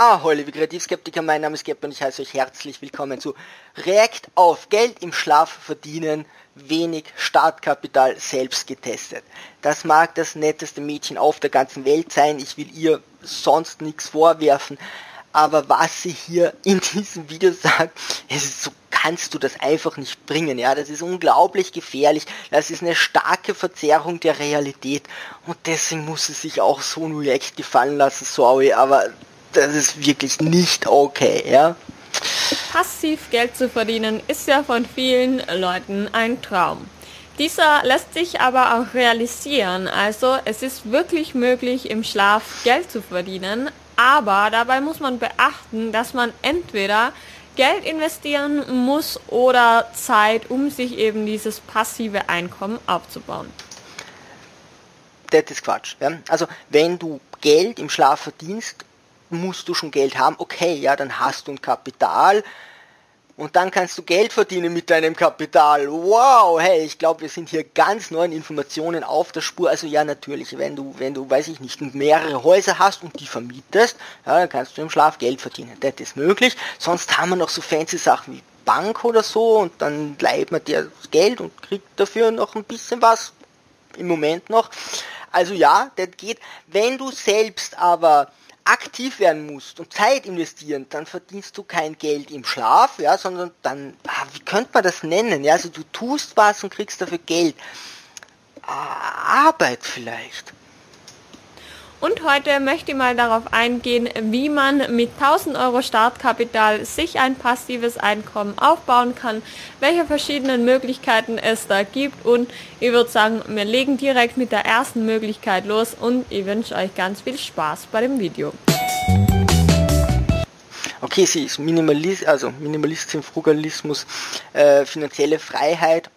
Ahoi, liebe Kreativskeptiker, mein Name ist Gepp und ich heiße euch herzlich willkommen zu React auf Geld im Schlaf verdienen, wenig Startkapital selbst getestet. Das mag das netteste Mädchen auf der ganzen Welt sein, ich will ihr sonst nichts vorwerfen, aber was sie hier in diesem Video sagt, es ist so kannst du das einfach nicht bringen, ja, das ist unglaublich gefährlich, das ist eine starke Verzerrung der Realität und deswegen muss sie sich auch so ein React gefallen lassen, sorry, aber das ist wirklich nicht okay, ja. Passiv Geld zu verdienen ist ja von vielen Leuten ein Traum. Dieser lässt sich aber auch realisieren, also es ist wirklich möglich im Schlaf Geld zu verdienen, aber dabei muss man beachten, dass man entweder Geld investieren muss oder Zeit, um sich eben dieses passive Einkommen aufzubauen. Das ist Quatsch. Ja? Also wenn du Geld im Schlaf verdienst, musst du schon Geld haben. Okay, ja, dann hast du ein Kapital, und dann kannst du Geld verdienen mit deinem Kapital. Wow, hey, ich glaube, wir sind hier ganz neuen Informationen auf der Spur. Also ja, natürlich, wenn du, wenn du, weiß ich nicht, mehrere Häuser hast und die vermietest, ja, dann kannst du im Schlaf Geld verdienen. Das ist möglich. Sonst haben wir noch so fancy Sachen wie Bank oder so und dann bleibt man dir das Geld und kriegt dafür noch ein bisschen was. Im Moment noch. Also ja, das geht. Wenn du selbst aber aktiv werden musst und Zeit investieren, dann verdienst du kein Geld im Schlaf, ja, sondern dann, ah, wie könnte man das nennen? Ja, also du tust was und kriegst dafür Geld. Ah, Arbeit vielleicht. Und heute möchte ich mal darauf eingehen, wie man mit 1000 Euro Startkapital sich ein passives Einkommen aufbauen kann, welche verschiedenen Möglichkeiten es da gibt und ich würde sagen, wir legen direkt mit der ersten Möglichkeit los und ich wünsche euch ganz viel Spaß bei dem Video. Okay, sie ist Minimalist, also Minimalistin, Frugalismus, äh, finanzielle Freiheit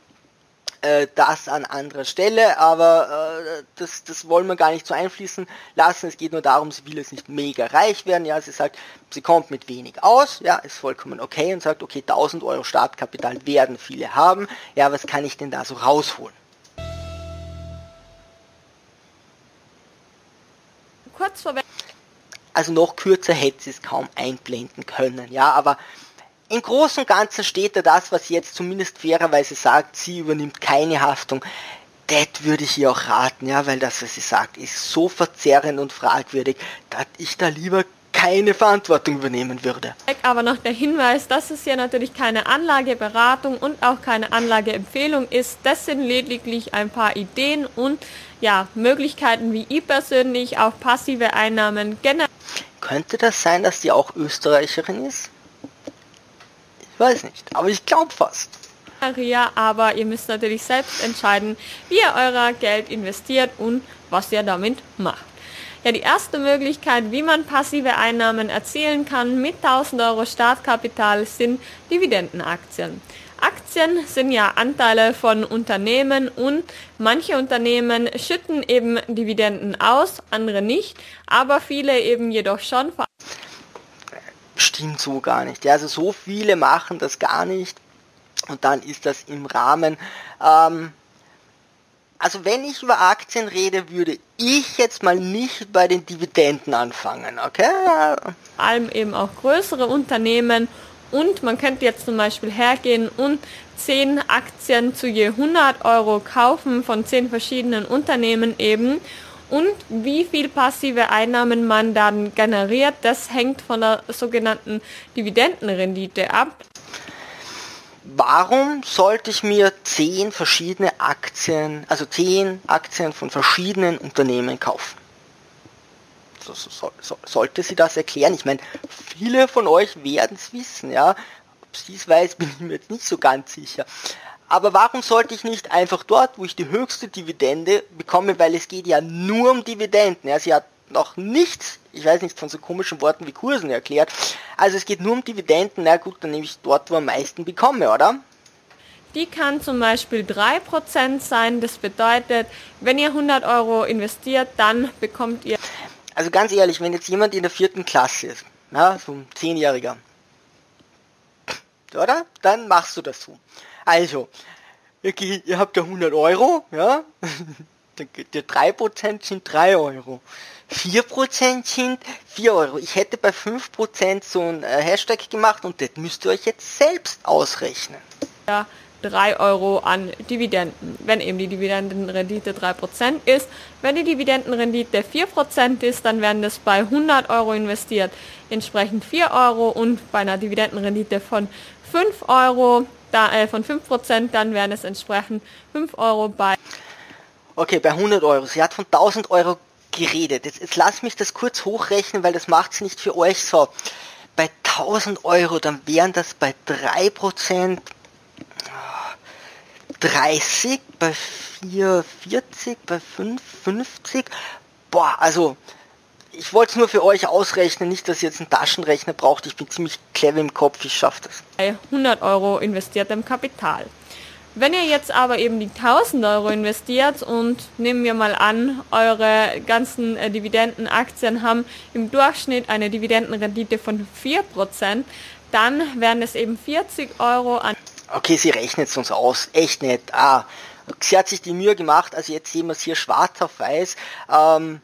äh, das an anderer Stelle, aber äh, das, das wollen wir gar nicht so einfließen lassen. Es geht nur darum, sie will jetzt nicht mega reich werden. Ja, sie sagt, sie kommt mit wenig aus, ja, ist vollkommen okay und sagt, okay, 1000 Euro Startkapital werden viele haben. Ja, was kann ich denn da so rausholen? Kurz vor also noch kürzer hätte sie es kaum einblenden können, ja, aber im Großen und Ganzen steht da das, was sie jetzt zumindest fairerweise sagt, sie übernimmt keine Haftung. Das würde ich ihr auch raten, ja, weil das, was sie sagt, ist so verzerrend und fragwürdig, dass ich da lieber keine Verantwortung übernehmen würde. Aber noch der Hinweis, dass es ja natürlich keine Anlageberatung und auch keine Anlageempfehlung ist. Das sind lediglich ein paar Ideen und ja, Möglichkeiten, wie ich persönlich auch passive Einnahmen generell. Könnte das sein, dass die auch Österreicherin ist? Weiß nicht, aber ich glaube fast. Maria, aber ihr müsst natürlich selbst entscheiden, wie ihr euer Geld investiert und was ihr damit macht. Ja, die erste Möglichkeit, wie man passive Einnahmen erzielen kann mit 1000 Euro Startkapital, sind Dividendenaktien. Aktien sind ja Anteile von Unternehmen und manche Unternehmen schütten eben Dividenden aus, andere nicht, aber viele eben jedoch schon stimmt so gar nicht. Ja, also so viele machen das gar nicht und dann ist das im Rahmen. Ähm, also wenn ich über Aktien rede, würde ich jetzt mal nicht bei den Dividenden anfangen, okay? Vor allem eben auch größere Unternehmen und man könnte jetzt zum Beispiel hergehen und 10 Aktien zu je 100 Euro kaufen von 10 verschiedenen Unternehmen eben und wie viel passive Einnahmen man dann generiert, das hängt von der sogenannten Dividendenrendite ab. Warum sollte ich mir zehn verschiedene Aktien, also zehn Aktien von verschiedenen Unternehmen kaufen? So, so, so, sollte sie das erklären? Ich meine, viele von euch werden es wissen, ja. Ob sie es weiß, bin ich mir jetzt nicht so ganz sicher. Aber warum sollte ich nicht einfach dort, wo ich die höchste Dividende bekomme, weil es geht ja nur um Dividenden. Ja, sie hat noch nichts, ich weiß nicht, von so komischen Worten wie Kursen erklärt. Also es geht nur um Dividenden, na gut, dann nehme ich dort, wo am meisten bekomme, oder? Die kann zum Beispiel 3% sein. Das bedeutet, wenn ihr 100 Euro investiert, dann bekommt ihr... Also ganz ehrlich, wenn jetzt jemand in der vierten Klasse ist, ja, so ein Zehnjähriger, oder? Dann machst du das so. Also, ihr, ihr habt ja 100 Euro, ja, ihr 3% sind 3 Euro. 4% sind 4 Euro. Ich hätte bei 5% so ein äh, Hashtag gemacht und das müsst ihr euch jetzt selbst ausrechnen. Ja, 3 Euro an Dividenden, wenn eben die Dividendenrendite 3% ist. Wenn die Dividendenrendite 4% ist, dann werden das bei 100 Euro investiert, entsprechend 4 Euro und bei einer Dividendenrendite von 5 Euro, da, äh, von 5%, dann wären es entsprechend 5 Euro bei. Okay, bei 100 Euro. Sie hat von 1000 Euro geredet. Jetzt, jetzt lass mich das kurz hochrechnen, weil das macht es nicht für euch so. Bei 1000 Euro, dann wären das bei 3% 30, bei 440, bei 550. Boah, also ich wollte es nur für euch ausrechnen, nicht, dass ihr jetzt einen Taschenrechner braucht. Ich bin ziemlich clever im Kopf, ich schaffe das. 100 Euro investiertem Kapital. Wenn ihr jetzt aber eben die 1000 Euro investiert und nehmen wir mal an, eure ganzen äh, Dividendenaktien haben im Durchschnitt eine Dividendenrendite von 4%, dann wären es eben 40 Euro an. Okay, sie rechnet es uns aus. Echt nett. Ah, sie hat sich die Mühe gemacht, also jetzt sehen wir es hier schwarz auf weiß. Ähm,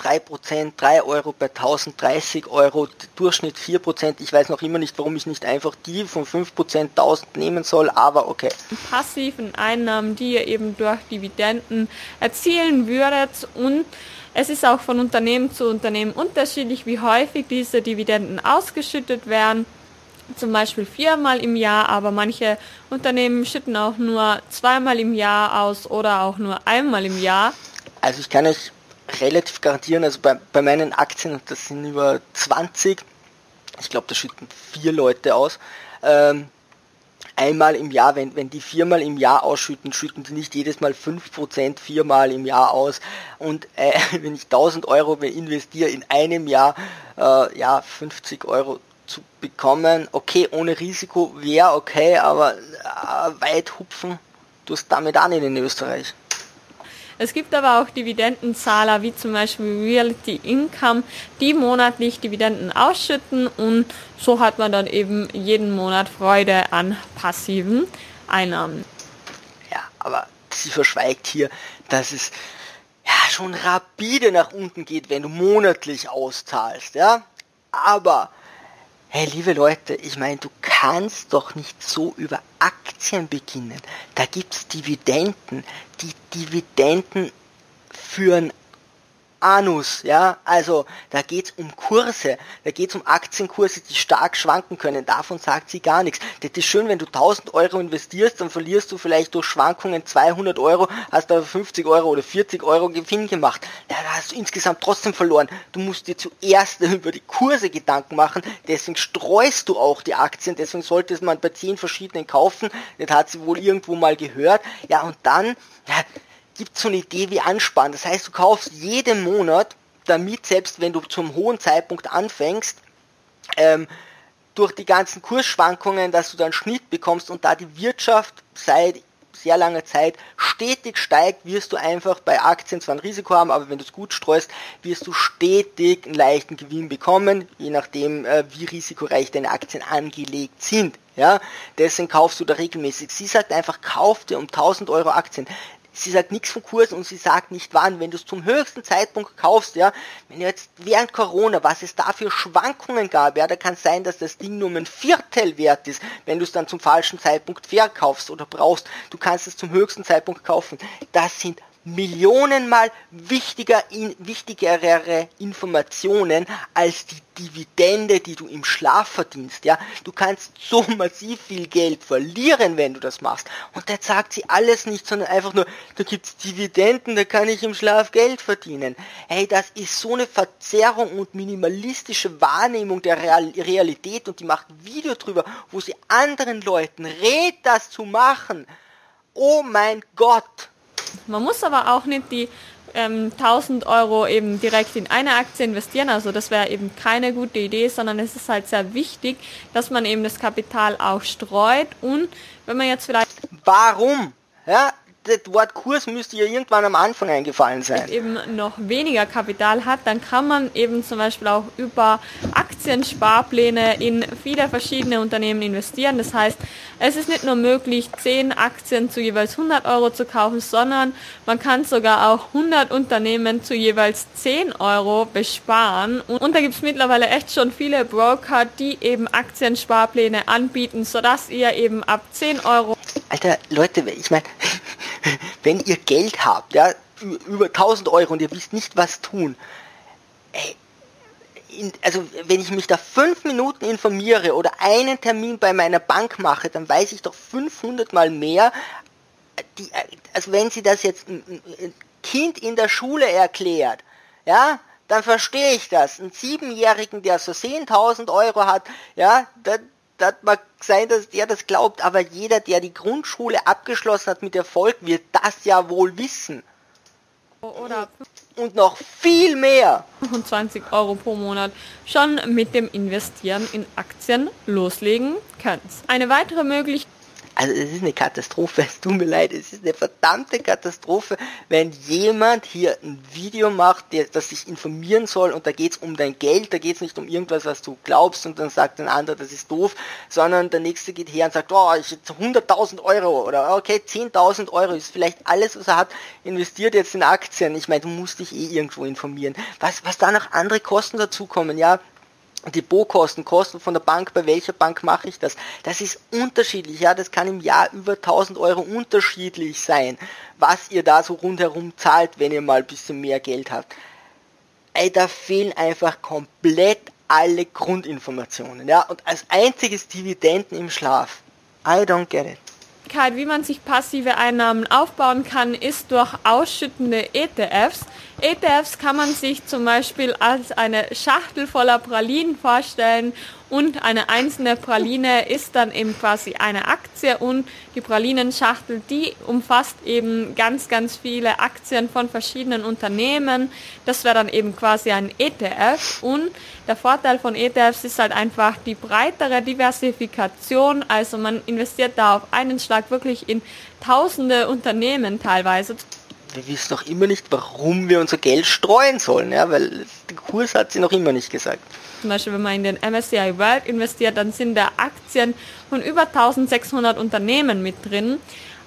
3%, 3 Euro bei 1030 Euro, Durchschnitt 4%. Ich weiß noch immer nicht, warum ich nicht einfach die von 5% 1000 nehmen soll, aber okay. Passiven Einnahmen, die ihr eben durch Dividenden erzielen würdet und es ist auch von Unternehmen zu Unternehmen unterschiedlich, wie häufig diese Dividenden ausgeschüttet werden. Zum Beispiel viermal im Jahr, aber manche Unternehmen schütten auch nur zweimal im Jahr aus oder auch nur einmal im Jahr. Also ich kann euch relativ garantieren, also bei, bei meinen Aktien, das sind über 20, ich glaube, da schütten vier Leute aus, ähm, einmal im Jahr, wenn, wenn die viermal im Jahr ausschütten, schütten die nicht jedes Mal 5% viermal im Jahr aus. Und äh, wenn ich 1000 Euro investiere in einem Jahr, äh, ja, 50 Euro zu bekommen, okay, ohne Risiko wäre okay, aber äh, weit hupfen, du hast damit nicht in Österreich. Es gibt aber auch Dividendenzahler wie zum Beispiel Reality Income, die monatlich Dividenden ausschütten und so hat man dann eben jeden Monat Freude an passiven Einnahmen. Ja, aber sie verschweigt hier, dass es ja schon rapide nach unten geht, wenn du monatlich auszahlst, ja. Aber Hey, liebe Leute, ich meine, du kannst doch nicht so über Aktien beginnen. Da gibt's Dividenden. Die Dividenden führen Anus, ja, also da geht's um Kurse, da geht's um Aktienkurse, die stark schwanken können, davon sagt sie gar nichts. Das ist schön, wenn du 1000 Euro investierst, dann verlierst du vielleicht durch Schwankungen 200 Euro, hast aber 50 Euro oder 40 Euro Gewinn gemacht. Ja, da hast du insgesamt trotzdem verloren. Du musst dir zuerst über die Kurse Gedanken machen, deswegen streust du auch die Aktien, deswegen sollte man bei 10 verschiedenen kaufen, das hat sie wohl irgendwo mal gehört, ja, und dann, ja, gibt so eine Idee wie Ansparen. Das heißt, du kaufst jeden Monat, damit selbst wenn du zum hohen Zeitpunkt anfängst, ähm, durch die ganzen Kursschwankungen, dass du dann Schnitt bekommst und da die Wirtschaft seit sehr langer Zeit stetig steigt, wirst du einfach bei Aktien zwar ein Risiko haben, aber wenn du es gut streust, wirst du stetig einen leichten Gewinn bekommen, je nachdem, äh, wie risikoreich deine Aktien angelegt sind. Ja, deswegen kaufst du da regelmäßig. Sie sagt einfach, kauf dir um 1000 Euro Aktien sie sagt nichts von Kurs und sie sagt nicht wann. Wenn du es zum höchsten Zeitpunkt kaufst, ja, wenn jetzt während Corona, was es da für Schwankungen gab, ja, da kann es sein, dass das Ding nur ein Viertel wert ist, wenn du es dann zum falschen Zeitpunkt verkaufst oder brauchst. Du kannst es zum höchsten Zeitpunkt kaufen. Das sind Millionenmal wichtiger, in, wichtigere Informationen als die Dividende, die du im Schlaf verdienst. Ja, du kannst so massiv viel Geld verlieren, wenn du das machst. Und das sagt sie alles nicht, sondern einfach nur, da gibt's Dividenden, da kann ich im Schlaf Geld verdienen. Hey, das ist so eine Verzerrung und minimalistische Wahrnehmung der Real Realität und die macht ein Video drüber, wo sie anderen Leuten rät, das zu machen. Oh mein Gott! Man muss aber auch nicht die ähm, 1000 Euro eben direkt in eine Aktie investieren. Also das wäre eben keine gute Idee, sondern es ist halt sehr wichtig, dass man eben das Kapital auch streut und wenn man jetzt vielleicht... Warum? Ja, das Wort Kurs müsste ja irgendwann am Anfang eingefallen sein. eben noch weniger Kapital hat, dann kann man eben zum Beispiel auch über Aktiensparpläne in viele verschiedene Unternehmen investieren. Das heißt, es ist nicht nur möglich, 10 Aktien zu jeweils 100 Euro zu kaufen, sondern man kann sogar auch 100 Unternehmen zu jeweils 10 Euro besparen. Und da gibt es mittlerweile echt schon viele Broker, die eben Aktiensparpläne anbieten, sodass ihr eben ab 10 Euro Alter, Leute, ich meine, wenn ihr Geld habt, ja, über 1000 Euro und ihr wisst nicht, was tun, ey, in, also wenn ich mich da fünf Minuten informiere oder einen Termin bei meiner Bank mache, dann weiß ich doch 500 mal mehr, die, also wenn sie das jetzt ein Kind in der Schule erklärt, ja, dann verstehe ich das. Ein Siebenjährigen, der so 10.000 Euro hat, ja, dann, das mag sein, dass der das glaubt, aber jeder, der die Grundschule abgeschlossen hat mit Erfolg, wird das ja wohl wissen. Oder und noch viel mehr. 25 Euro pro Monat schon mit dem Investieren in Aktien loslegen könnt. Eine weitere Möglichkeit also es ist eine Katastrophe, es tut mir leid, es ist eine verdammte Katastrophe, wenn jemand hier ein Video macht, der, das sich informieren soll und da geht es um dein Geld, da geht es nicht um irgendwas, was du glaubst und dann sagt ein anderer, das ist doof, sondern der nächste geht her und sagt, oh, ich jetzt 100.000 Euro oder okay, 10.000 Euro ist vielleicht alles, was er hat, investiert jetzt in Aktien. Ich meine, du musst dich eh irgendwo informieren. Was, was da noch andere Kosten dazukommen, ja, Depotkosten, Kosten von der Bank, bei welcher Bank mache ich das? Das ist unterschiedlich, ja, das kann im Jahr über 1000 Euro unterschiedlich sein, was ihr da so rundherum zahlt, wenn ihr mal ein bisschen mehr Geld habt. Ey, da fehlen einfach komplett alle Grundinformationen, ja, und als einziges Dividenden im Schlaf. I don't get it. Wie man sich passive Einnahmen aufbauen kann, ist durch ausschüttende ETFs. ETFs kann man sich zum Beispiel als eine Schachtel voller Pralinen vorstellen und eine einzelne Praline ist dann eben quasi eine Aktie und die Pralinenschachtel, die umfasst eben ganz, ganz viele Aktien von verschiedenen Unternehmen. Das wäre dann eben quasi ein ETF und der Vorteil von ETFs ist halt einfach die breitere Diversifikation. Also man investiert da auf einen Schlag wirklich in tausende Unternehmen teilweise wir wissen noch immer nicht, warum wir unser Geld streuen sollen, ja, weil der Kurs hat sie noch immer nicht gesagt. Zum Beispiel, wenn man in den MSCI World investiert, dann sind da Aktien von über 1600 Unternehmen mit drin.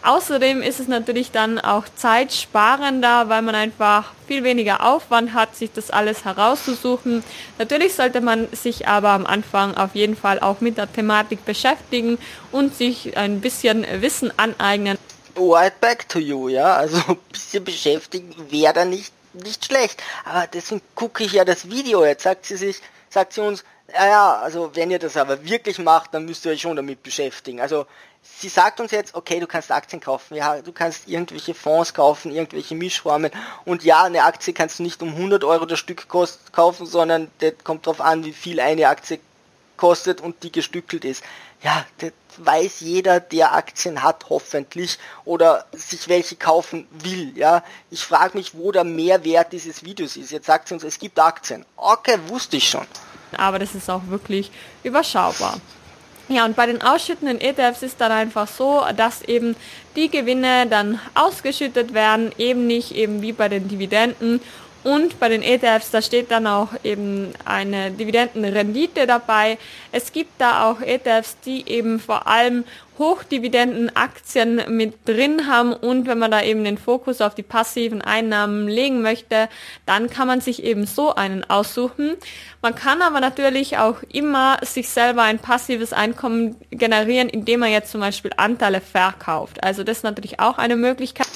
Außerdem ist es natürlich dann auch zeitsparender, weil man einfach viel weniger Aufwand hat, sich das alles herauszusuchen. Natürlich sollte man sich aber am Anfang auf jeden Fall auch mit der Thematik beschäftigen und sich ein bisschen Wissen aneignen right back to you, ja. Also ein bisschen beschäftigen wäre da nicht, nicht schlecht. Aber deswegen gucke ich ja das Video. Jetzt sagt sie sich, sagt sie uns, ja, also wenn ihr das aber wirklich macht, dann müsst ihr euch schon damit beschäftigen. Also sie sagt uns jetzt, okay, du kannst Aktien kaufen, ja, du kannst irgendwelche Fonds kaufen, irgendwelche Mischformen und ja, eine Aktie kannst du nicht um 100 Euro das Stück kaufen, sondern das kommt drauf an, wie viel eine Aktie kostet und die gestückelt ist. Ja, das weiß jeder, der Aktien hat, hoffentlich, oder sich welche kaufen will. Ja, ich frage mich, wo der Mehrwert dieses Videos ist. Jetzt sagt sie uns, es gibt Aktien. Okay, wusste ich schon. Aber das ist auch wirklich überschaubar. Ja, und bei den ausschüttenden ETFs ist dann einfach so, dass eben die Gewinne dann ausgeschüttet werden, eben nicht eben wie bei den Dividenden und bei den ETFs, da steht dann auch eben eine Dividendenrendite dabei. Es gibt da auch ETFs, die eben vor allem Hochdividendenaktien mit drin haben und wenn man da eben den Fokus auf die passiven Einnahmen legen möchte, dann kann man sich eben so einen aussuchen. Man kann aber natürlich auch immer sich selber ein passives Einkommen generieren, indem man jetzt zum Beispiel Anteile verkauft. Also das ist natürlich auch eine Möglichkeit.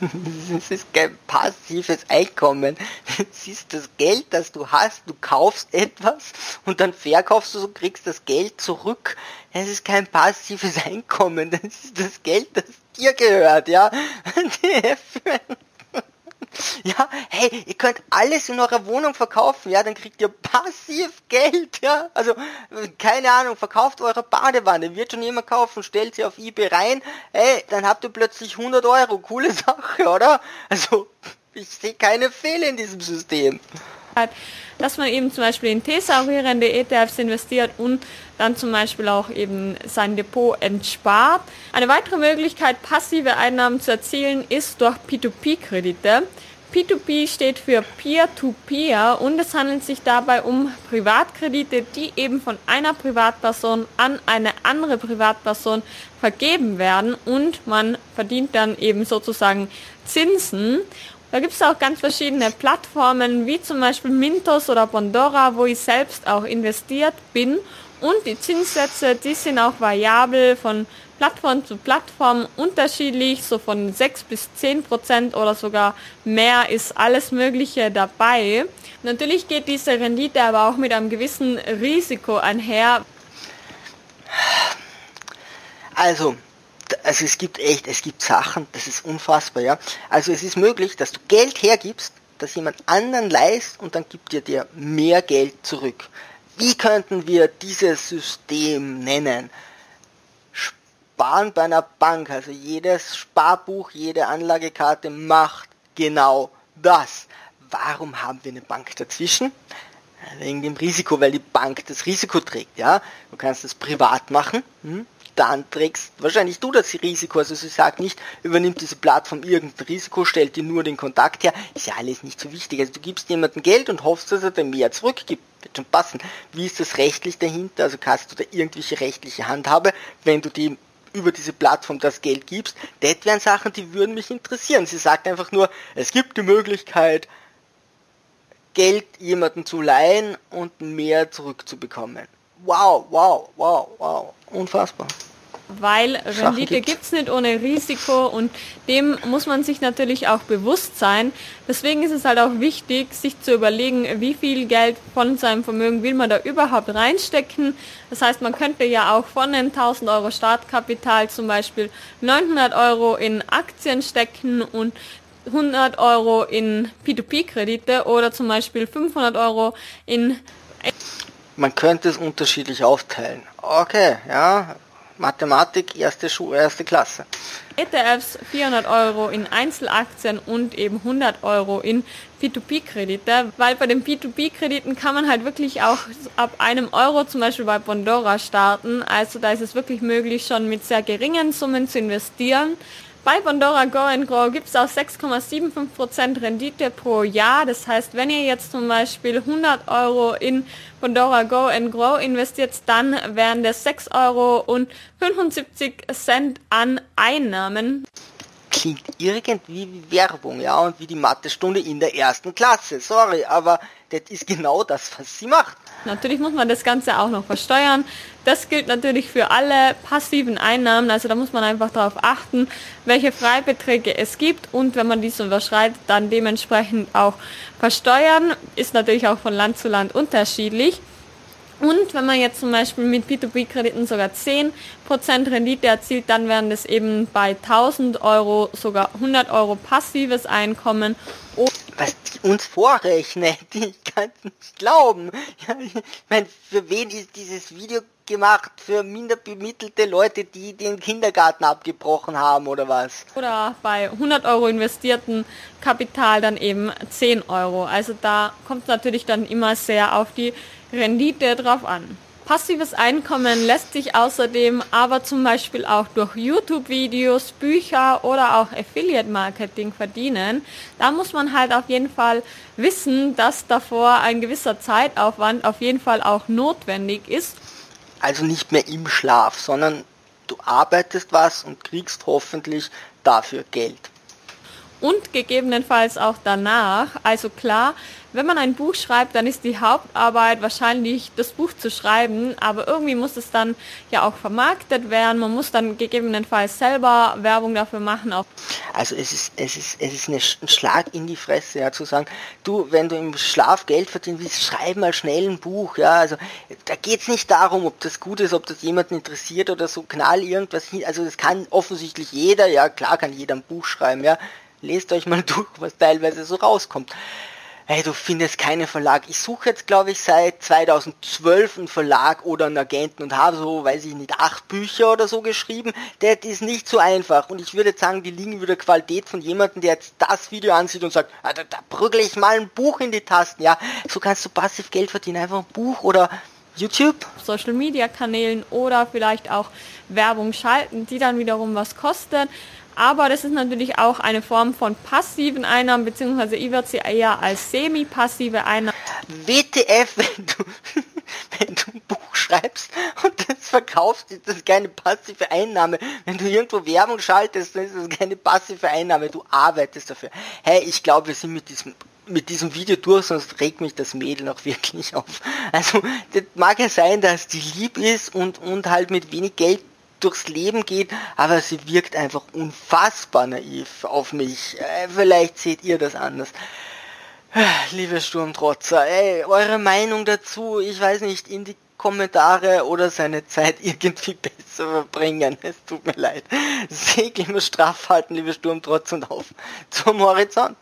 Das ist kein passives Einkommen. Das ist das Geld, das du hast. Du kaufst etwas und dann verkaufst du und kriegst das Geld zurück. Das ist kein passives Einkommen. Das ist das Geld, das dir gehört, ja. Ja, hey, ihr könnt alles in eurer Wohnung verkaufen, ja, dann kriegt ihr passiv Geld, ja. Also, keine Ahnung, verkauft eure Badewanne, wird schon jemand kaufen, stellt sie auf Ebay rein, hey, dann habt ihr plötzlich 100 Euro, coole Sache, oder? Also, ich sehe keine Fehler in diesem System. Dass man eben zum Beispiel in thesaurierende ETFs investiert und dann zum Beispiel auch eben sein Depot entspart. Eine weitere Möglichkeit, passive Einnahmen zu erzielen, ist durch P2P-Kredite. P2P steht für Peer-to-Peer -Peer und es handelt sich dabei um Privatkredite, die eben von einer Privatperson an eine andere Privatperson vergeben werden und man verdient dann eben sozusagen Zinsen. Da gibt es auch ganz verschiedene Plattformen, wie zum Beispiel Mintos oder Bondora, wo ich selbst auch investiert bin. Und die Zinssätze, die sind auch variabel von Plattform zu Plattform unterschiedlich, so von 6 bis 10 Prozent oder sogar mehr ist alles Mögliche dabei. Natürlich geht diese Rendite aber auch mit einem gewissen Risiko einher. Also, also es gibt echt, es gibt Sachen, das ist unfassbar, ja. Also es ist möglich, dass du Geld hergibst, dass jemand anderen leist und dann gibt dir mehr Geld zurück. Wie könnten wir dieses System nennen? Sparen bei einer Bank, also jedes Sparbuch, jede Anlagekarte macht genau das. Warum haben wir eine Bank dazwischen? Wegen dem Risiko, weil die Bank das Risiko trägt, ja. Du kannst es privat machen, hm? Dann trägst wahrscheinlich du das Risiko. Also sie sagt nicht, übernimmt diese Plattform irgendein Risiko, stellt dir nur den Kontakt her. Ist ja alles nicht so wichtig. Also du gibst jemandem Geld und hoffst, dass er dir mehr zurückgibt. Wird schon passen. Wie ist das rechtlich dahinter? Also hast du da irgendwelche rechtliche Handhabe, wenn du die über diese Plattform das Geld gibst, das wären Sachen, die würden mich interessieren. Sie sagt einfach nur, es gibt die Möglichkeit, Geld jemanden zu leihen und mehr zurückzubekommen. Wow, wow, wow, wow. Unfassbar weil Rendite gibt es nicht ohne Risiko und dem muss man sich natürlich auch bewusst sein. Deswegen ist es halt auch wichtig, sich zu überlegen, wie viel Geld von seinem Vermögen will man da überhaupt reinstecken. Das heißt, man könnte ja auch von einem 1000 Euro Startkapital zum Beispiel 900 Euro in Aktien stecken und 100 Euro in P2P-Kredite oder zum Beispiel 500 Euro in... Man könnte es unterschiedlich aufteilen. Okay, ja, Mathematik, erste, Schu erste Klasse. ETFs 400 Euro in Einzelaktien und eben 100 Euro in P2P-Kredite, weil bei den P2P-Krediten kann man halt wirklich auch ab einem Euro zum Beispiel bei Bondora starten. Also da ist es wirklich möglich, schon mit sehr geringen Summen zu investieren. Bei Bondora Go Grow gibt es auch 6,75% Rendite pro Jahr. Das heißt, wenn ihr jetzt zum Beispiel 100 Euro in Bondora Go Grow investiert, dann wären das 6 Euro und 75 Cent an Einnahmen. Klingt irgendwie wie Werbung, ja, und wie die Mathestunde in der ersten Klasse. Sorry, aber das ist genau das, was sie macht. Natürlich muss man das Ganze auch noch versteuern. Das gilt natürlich für alle passiven Einnahmen. Also da muss man einfach darauf achten, welche Freibeträge es gibt und wenn man diese überschreitet, dann dementsprechend auch versteuern. Ist natürlich auch von Land zu Land unterschiedlich. Und wenn man jetzt zum Beispiel mit P2P-Krediten sogar 10% Rendite erzielt, dann wären das eben bei 1000 Euro sogar 100 Euro passives Einkommen was die uns vorrechnet. Kann es nicht glauben. Ja, ich meine, für wen ist dieses Video gemacht? Für minder bemittelte Leute, die den Kindergarten abgebrochen haben oder was? Oder bei 100 Euro investierten Kapital dann eben 10 Euro. Also da kommt es natürlich dann immer sehr auf die Rendite drauf an. Passives Einkommen lässt sich außerdem aber zum Beispiel auch durch YouTube-Videos, Bücher oder auch Affiliate-Marketing verdienen. Da muss man halt auf jeden Fall wissen, dass davor ein gewisser Zeitaufwand auf jeden Fall auch notwendig ist. Also nicht mehr im Schlaf, sondern du arbeitest was und kriegst hoffentlich dafür Geld und gegebenenfalls auch danach. Also klar, wenn man ein Buch schreibt, dann ist die Hauptarbeit wahrscheinlich das Buch zu schreiben, aber irgendwie muss es dann ja auch vermarktet werden. Man muss dann gegebenenfalls selber Werbung dafür machen. Auch. Also es ist, es ist, es ist ein Schlag in die Fresse, ja, zu sagen, du, wenn du im Schlaf Geld verdienen willst, schreib mal schnell ein Buch, ja, also da geht es nicht darum, ob das gut ist, ob das jemanden interessiert oder so, knall irgendwas hin, also das kann offensichtlich jeder, ja, klar kann jeder ein Buch schreiben, ja, lest euch mal durch, was teilweise so rauskommt. hey, du findest keinen Verlag. Ich suche jetzt, glaube ich, seit 2012 einen Verlag oder einen Agenten und habe so, weiß ich nicht, acht Bücher oder so geschrieben. Das ist nicht so einfach. Und ich würde sagen, die liegen wieder Qualität von jemandem, der jetzt das Video ansieht und sagt, ah, da, da brüggle ich mal ein Buch in die Tasten. Ja, so kannst du passiv Geld verdienen. Einfach ein Buch oder YouTube. Social Media Kanälen oder vielleicht auch Werbung schalten, die dann wiederum was kostet. Aber das ist natürlich auch eine Form von passiven Einnahmen, beziehungsweise ich würde sie eher als semi-passive Einnahmen. WTF, wenn du, wenn du ein Buch schreibst und das verkaufst, ist das keine passive Einnahme. Wenn du irgendwo Werbung schaltest, dann ist das keine passive Einnahme. Du arbeitest dafür. Hey, ich glaube, wir sind mit diesem mit diesem Video durch, sonst regt mich das Mädel noch wirklich auf. Also, das mag ja sein, dass die lieb ist und, und halt mit wenig Geld durchs Leben geht, aber sie wirkt einfach unfassbar naiv auf mich. Äh, vielleicht seht ihr das anders. Äh, liebe Sturmtrotzer, ey, eure Meinung dazu, ich weiß nicht, in die Kommentare oder seine Zeit irgendwie besser verbringen. Es tut mir leid. Segel immer straff halten, liebe Sturmtrotzer, und auf zum Horizont.